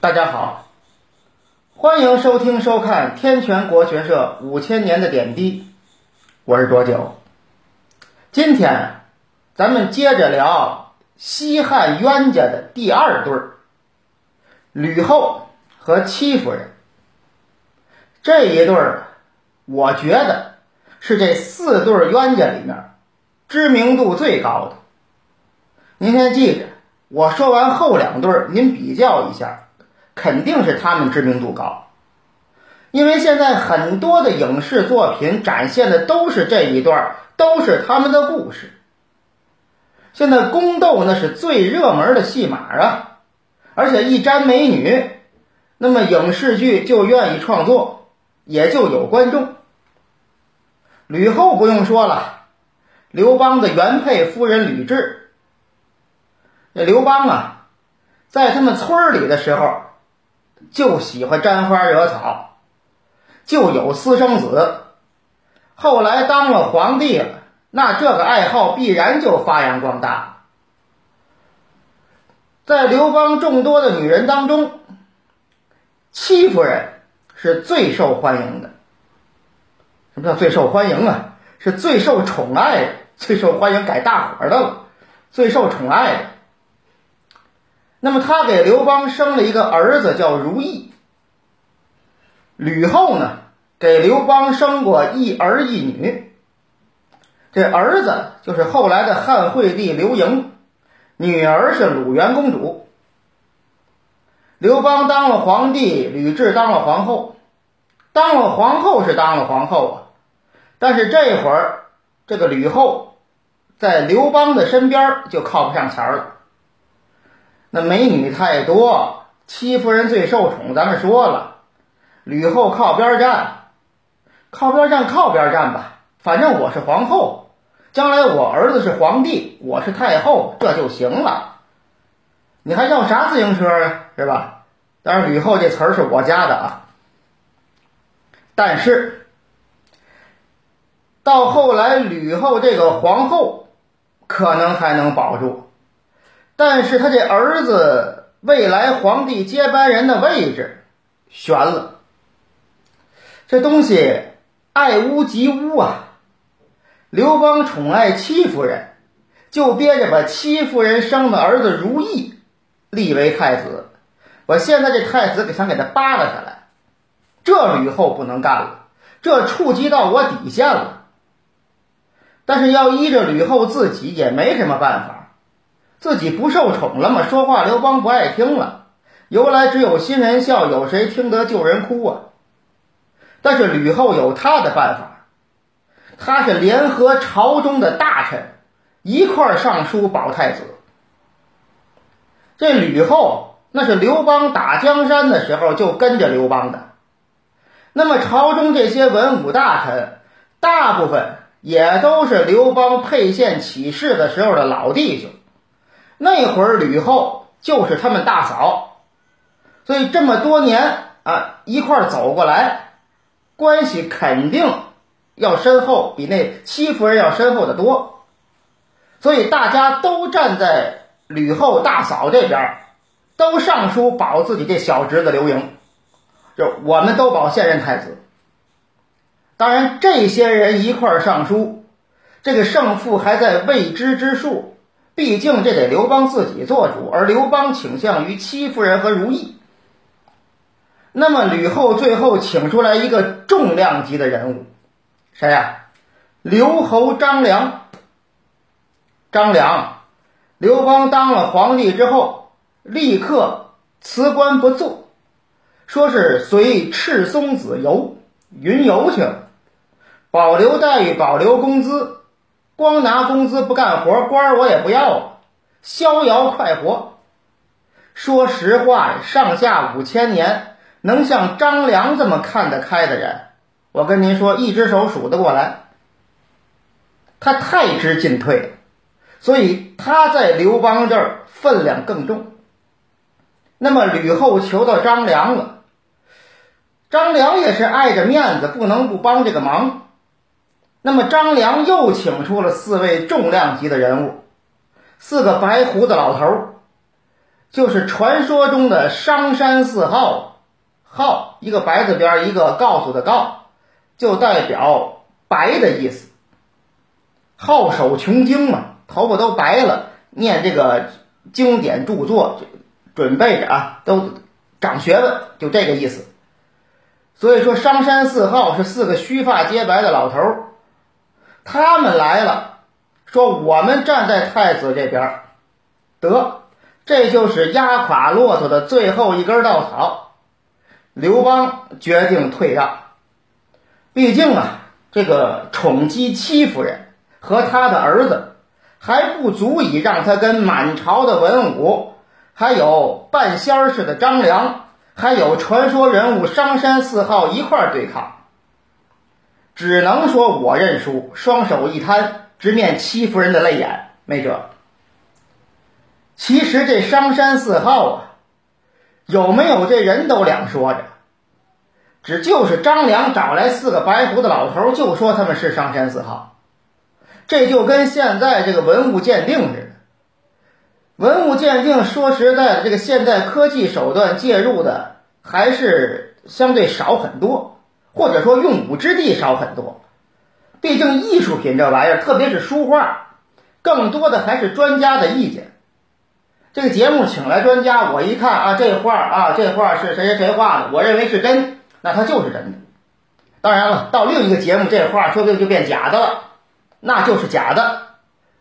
大家好，欢迎收听收看天泉国学社五千年的点滴，我是卓九。今天咱们接着聊西汉冤家的第二对儿，吕后和戚夫人。这一对儿，我觉得是这四对冤家里面知名度最高的。您先记着，我说完后两对儿，您比较一下。肯定是他们知名度高，因为现在很多的影视作品展现的都是这一段，都是他们的故事。现在宫斗那是最热门的戏码啊，而且一沾美女，那么影视剧就愿意创作，也就有观众。吕后不用说了，刘邦的原配夫人吕雉。这刘邦啊，在他们村里的时候。就喜欢沾花惹草，就有私生子。后来当了皇帝了，那这个爱好必然就发扬光大。在刘邦众多的女人当中，戚夫人是最受欢迎的。什么叫最受欢迎啊？是最受宠爱的，最受欢迎改大伙的了，最受宠爱的。那么他给刘邦生了一个儿子，叫如意。吕后呢，给刘邦生过一儿一女。这儿子就是后来的汉惠帝刘盈，女儿是鲁元公主。刘邦当了皇帝，吕雉当了皇后。当了皇后是当了皇后啊，但是这会儿这个吕后在刘邦的身边就靠不上前了。那美女太多，戚夫人最受宠。咱们说了，吕后靠边站，靠边站，靠边站吧。反正我是皇后，将来我儿子是皇帝，我是太后，这就行了。你还要啥自行车啊？是吧？当然，吕后这词儿是我加的啊。但是到后来，吕后这个皇后可能还能保住。但是他这儿子未来皇帝接班人的位置悬了，这东西爱屋及乌啊！刘邦宠爱戚夫人，就憋着把戚夫人生的儿子如意立为太子。我现在这太子给想给他扒拉下来，这吕后不能干了，这触及到我底线了。但是要依着吕后自己也没什么办法。自己不受宠了吗？说话刘邦不爱听了，由来只有新人笑，有谁听得旧人哭啊？但是吕后有她的办法，她是联合朝中的大臣一块上书保太子。这吕后那是刘邦打江山的时候就跟着刘邦的，那么朝中这些文武大臣大部分也都是刘邦沛县起事的时候的老弟兄。那会儿吕后就是他们大嫂，所以这么多年啊一块走过来，关系肯定要深厚，比那戚夫人要深厚的多。所以大家都站在吕后大嫂这边，都上书保自己这小侄子刘盈，就我们都保现任太子。当然，这些人一块上书，这个胜负还在未知之数。毕竟这得刘邦自己做主，而刘邦倾向于戚夫人和如意。那么吕后最后请出来一个重量级的人物，谁呀？刘侯张良。张良，刘邦当了皇帝之后，立刻辞官不做，说是随赤松子游云游去了，保留待遇，保留工资。光拿工资不干活，官我也不要了，逍遥快活。说实话，上下五千年，能像张良这么看得开的人，我跟您说，一只手数得过来。他太知进退，所以他在刘邦这儿分量更重。那么吕后求到张良了，张良也是碍着面子，不能不帮这个忙。那么张良又请出了四位重量级的人物，四个白胡子老头儿，就是传说中的商山四号，号一个白字边一个告诉的告，就代表白的意思。号手穷经嘛，头发都白了，念这个经典著作，准备着啊，都长学问，就这个意思。所以说，商山四号是四个须发皆白的老头儿，他们来了，说我们站在太子这边，得。这就是压垮骆驼的最后一根稻草，刘邦决定退让。毕竟啊，这个宠姬戚夫人和他的儿子还不足以让他跟满朝的文武，还有半仙儿似的张良，还有传说人物商山四号一块儿对抗。只能说我认输，双手一摊，直面戚夫人的泪眼，没辙。其实这商山四号啊，有没有这人都两说着。只就是张良找来四个白胡子老头，就说他们是商山四号。这就跟现在这个文物鉴定似的。文物鉴定说实在的，这个现代科技手段介入的还是相对少很多，或者说用武之地少很多。毕竟艺术品这玩意儿，特别是书画，更多的还是专家的意见。这个节目请来专家，我一看啊，这画啊，这画是谁谁谁画的，我认为是真，那它就是真的。当然了，到另一个节目，这画说不定就变假的了，那就是假的，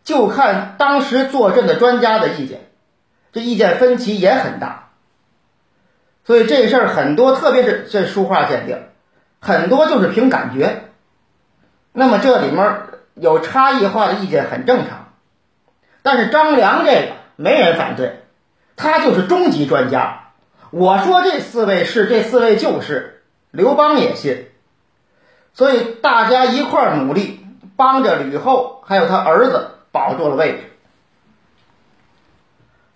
就看当时坐镇的专家的意见，这意见分歧也很大。所以这事儿很多，特别是这书画鉴定，很多就是凭感觉。那么这里面有差异化的意见很正常，但是张良这个。没人反对，他就是终极专家。我说这四位是，这四位就是，刘邦也信。所以大家一块儿努力，帮着吕后还有他儿子保住了位置。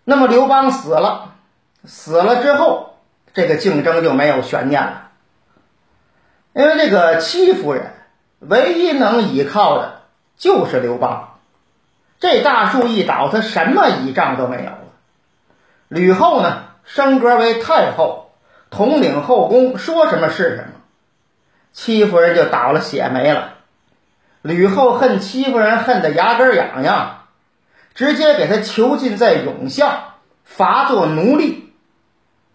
那么刘邦死了，死了之后，这个竞争就没有悬念了，因为这个戚夫人唯一能依靠的就是刘邦。这大树一倒，他什么倚仗都没有了。吕后呢，升格为太后，统领后宫，说什么是什么。戚夫人就倒了血霉了。吕后恨戚夫人恨得牙根痒痒，直接给他囚禁在永巷，罚做奴隶。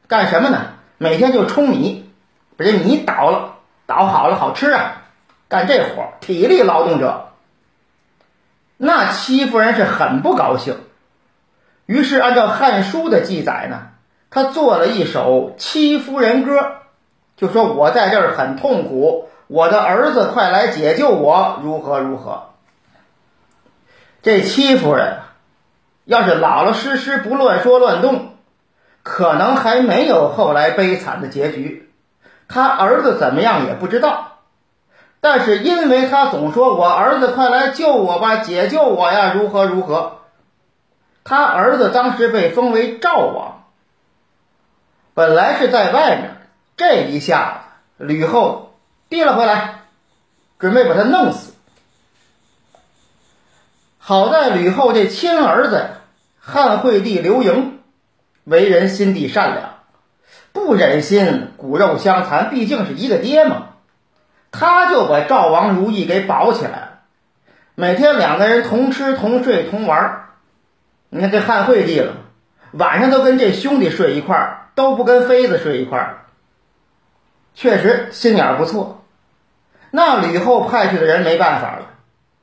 干什么呢？每天就冲米，把这米倒了，倒好了好吃啊。干这活，体力劳动者。那戚夫人是很不高兴，于是按照《汉书》的记载呢，他做了一首《戚夫人歌》，就说我在这儿很痛苦，我的儿子快来解救我，如何如何。这戚夫人要是老老实实不乱说乱动，可能还没有后来悲惨的结局，他儿子怎么样也不知道。但是因为他总说我儿子快来救我吧，解救我呀，如何如何？他儿子当时被封为赵王，本来是在外面，这一下吕后提了回来，准备把他弄死。好在吕后这亲儿子汉惠帝刘盈为人心地善良，不忍心骨肉相残，毕竟是一个爹嘛。他就把赵王如意给保起来了，每天两个人同吃同睡同玩你看这汉惠帝了，晚上都跟这兄弟睡一块儿，都不跟妃子睡一块儿。确实心眼不错。那吕后派去的人没办法了，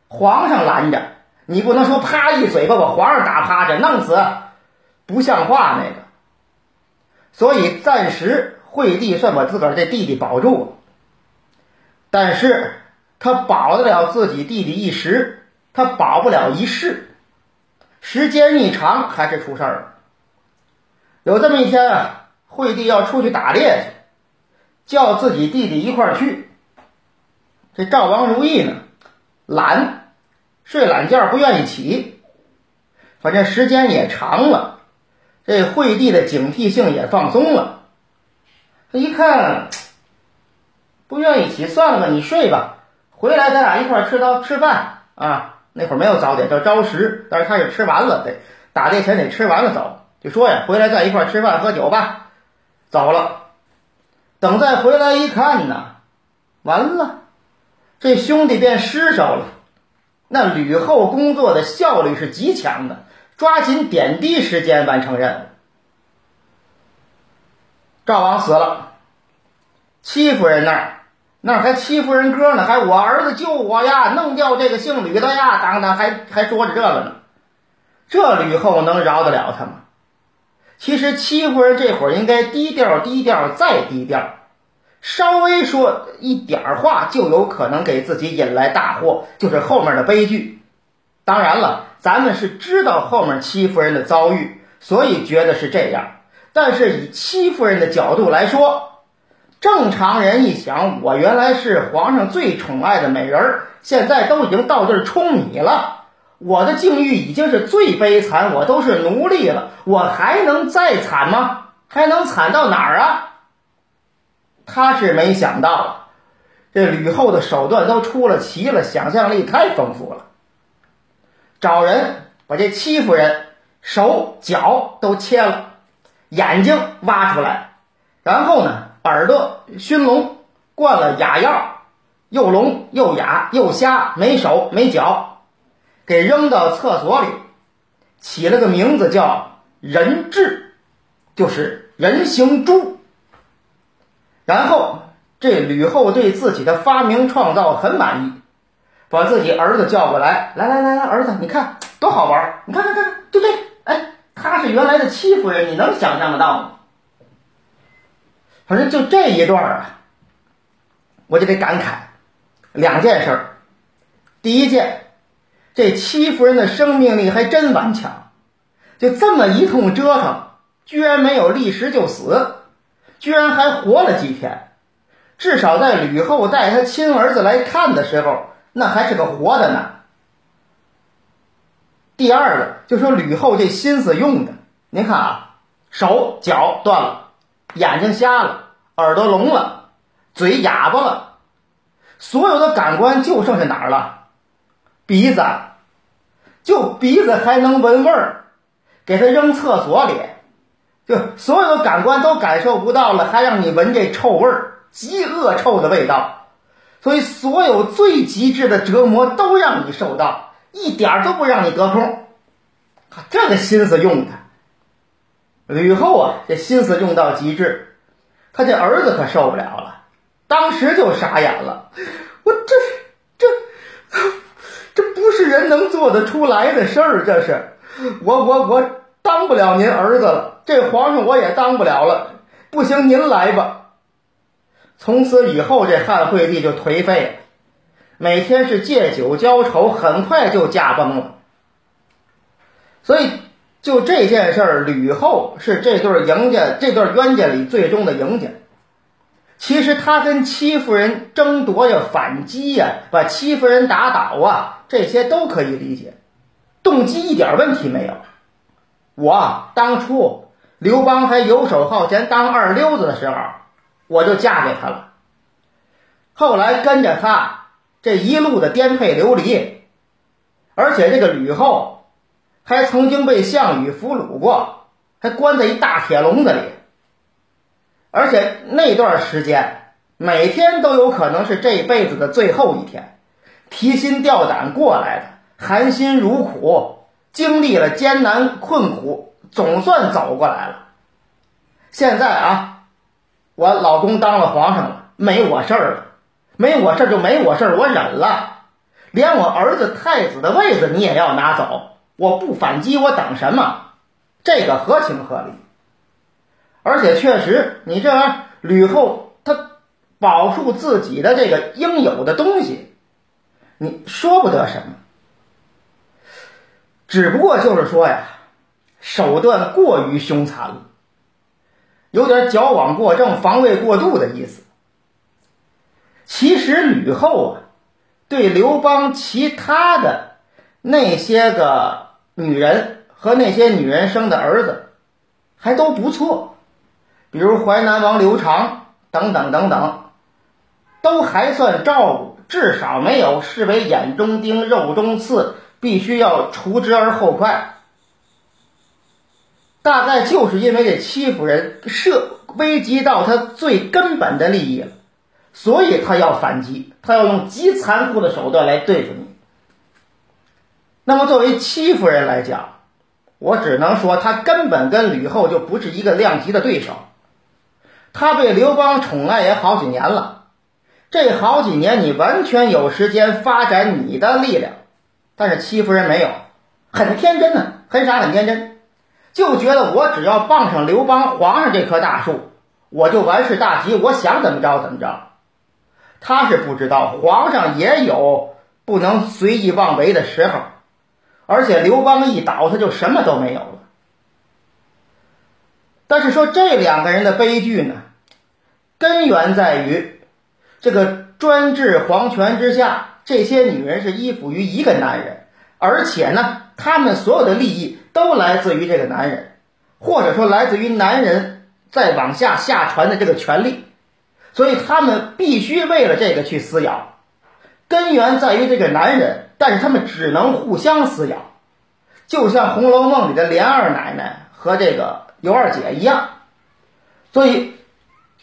皇上拦着，你不能说啪一嘴巴把皇上打趴着弄死，不像话那个。所以暂时惠帝算把自个儿这弟弟保住了。但是他保得了自己弟弟一时，他保不了一世。时间一长，还是出事儿了。有这么一天啊，惠帝要出去打猎去，叫自己弟弟一块儿去。这赵王如意呢，懒，睡懒觉，不愿意起。反正时间也长了，这惠帝的警惕性也放松了。他一看。不愿意起，算了吧，你睡吧。回来咱俩一块儿吃到吃饭啊。那会儿没有早点，叫朝食，但是他是吃完了，得打猎前得吃完了走。就说呀，回来再一块吃饭喝酒吧，走了。等再回来一看呢，完了，这兄弟变尸首了。那吕后工作的效率是极强的，抓紧点滴时间完成任务。赵王死了，戚夫人那儿。那还戚夫人哥呢，还我儿子救我呀，弄掉这个姓吕的呀，当当还还说着这个呢，这吕后能饶得了他吗？其实戚夫人这会儿应该低调低调再低调，稍微说一点话就有可能给自己引来大祸，就是后面的悲剧。当然了，咱们是知道后面戚夫人的遭遇，所以觉得是这样。但是以戚夫人的角度来说。正常人一想，我原来是皇上最宠爱的美人儿，现在都已经到这儿冲米了，我的境遇已经是最悲惨，我都是奴隶了，我还能再惨吗？还能惨到哪儿啊？他是没想到，这吕后的手段都出了奇了，想象力太丰富了，找人把这戚夫人手脚都切了，眼睛挖出来，然后呢？耳朵熏聋，灌了哑药，又聋又哑又瞎，没手没脚，给扔到厕所里，起了个名字叫人质，就是人形猪。然后这吕后对自己的发明创造很满意，把自己儿子叫过来，来来来来，儿子，你看多好玩，你看看看，就这，哎，他是原来的戚夫人，你能想象得到吗？反正就这一段啊，我就得感慨两件事儿。第一件，这戚夫人的生命力还真顽强，就这么一通折腾，居然没有立时就死，居然还活了几天。至少在吕后带他亲儿子来看的时候，那还是个活的呢。第二个，就说吕后这心思用的，您看啊，手脚断了。眼睛瞎了，耳朵聋了，嘴哑巴了，所有的感官就剩下哪儿了？鼻子，就鼻子还能闻味儿，给他扔厕所里，就所有的感官都感受不到了，还让你闻这臭味儿，极恶臭的味道。所以所有最极致的折磨都让你受到，一点都不让你得空。这个心思用的。吕后啊，这心思用到极致，他这儿子可受不了了，当时就傻眼了。我这这这不是人能做得出来的事儿，这是我我我当不了您儿子了，这皇上我也当不了了。不行，您来吧。从此以后，这汉惠帝就颓废了，每天是借酒浇愁，很快就驾崩了。所以。就这件事儿，吕后是这对赢家、这对冤家里最终的赢家。其实他跟戚夫人争夺呀、反击呀、把戚夫人打倒啊，这些都可以理解，动机一点问题没有。我当初刘邦还游手好闲当二流子的时候，我就嫁给他了。后来跟着他这一路的颠沛流离，而且这个吕后。还曾经被项羽俘虏过，还关在一大铁笼子里，而且那段时间每天都有可能是这辈子的最后一天，提心吊胆过来的，含辛茹苦，经历了艰难困苦，总算走过来了。现在啊，我老公当了皇上了，没我事儿了，没我事儿就没我事儿，我忍了，连我儿子太子的位子你也要拿走。我不反击，我等什么？这个合情合理，而且确实，你这玩意儿吕后她保住自己的这个应有的东西，你说不得什么。只不过就是说呀，手段过于凶残了，有点矫枉过正、防卫过度的意思。其实吕后啊，对刘邦其他的。那些个女人和那些女人生的儿子，还都不错，比如淮南王刘长等等等等，都还算照顾，至少没有视为眼中钉、肉中刺，必须要除之而后快。大概就是因为这戚夫人涉危及到他最根本的利益了，所以他要反击，他要用极残酷的手段来对付你。那么作为戚夫人来讲，我只能说她根本跟吕后就不是一个量级的对手。她被刘邦宠爱也好几年了，这好几年你完全有时间发展你的力量，但是戚夫人没有，很天真呢，很傻很天真，就觉得我只要傍上刘邦皇上这棵大树，我就完事大吉，我想怎么着怎么着。他是不知道皇上也有不能随意妄为的时候。而且刘邦一倒，他就什么都没有了。但是说这两个人的悲剧呢，根源在于这个专制皇权之下，这些女人是依附于一个男人，而且呢，他们所有的利益都来自于这个男人，或者说来自于男人再往下下传的这个权利，所以他们必须为了这个去撕咬。根源在于这个男人。但是他们只能互相撕咬，就像《红楼梦》里的连二奶奶和这个尤二姐一样，所以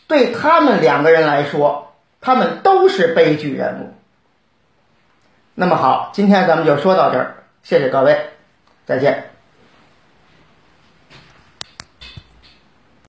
对他们两个人来说，他们都是悲剧人物。那么好，今天咱们就说到这儿，谢谢各位，再见。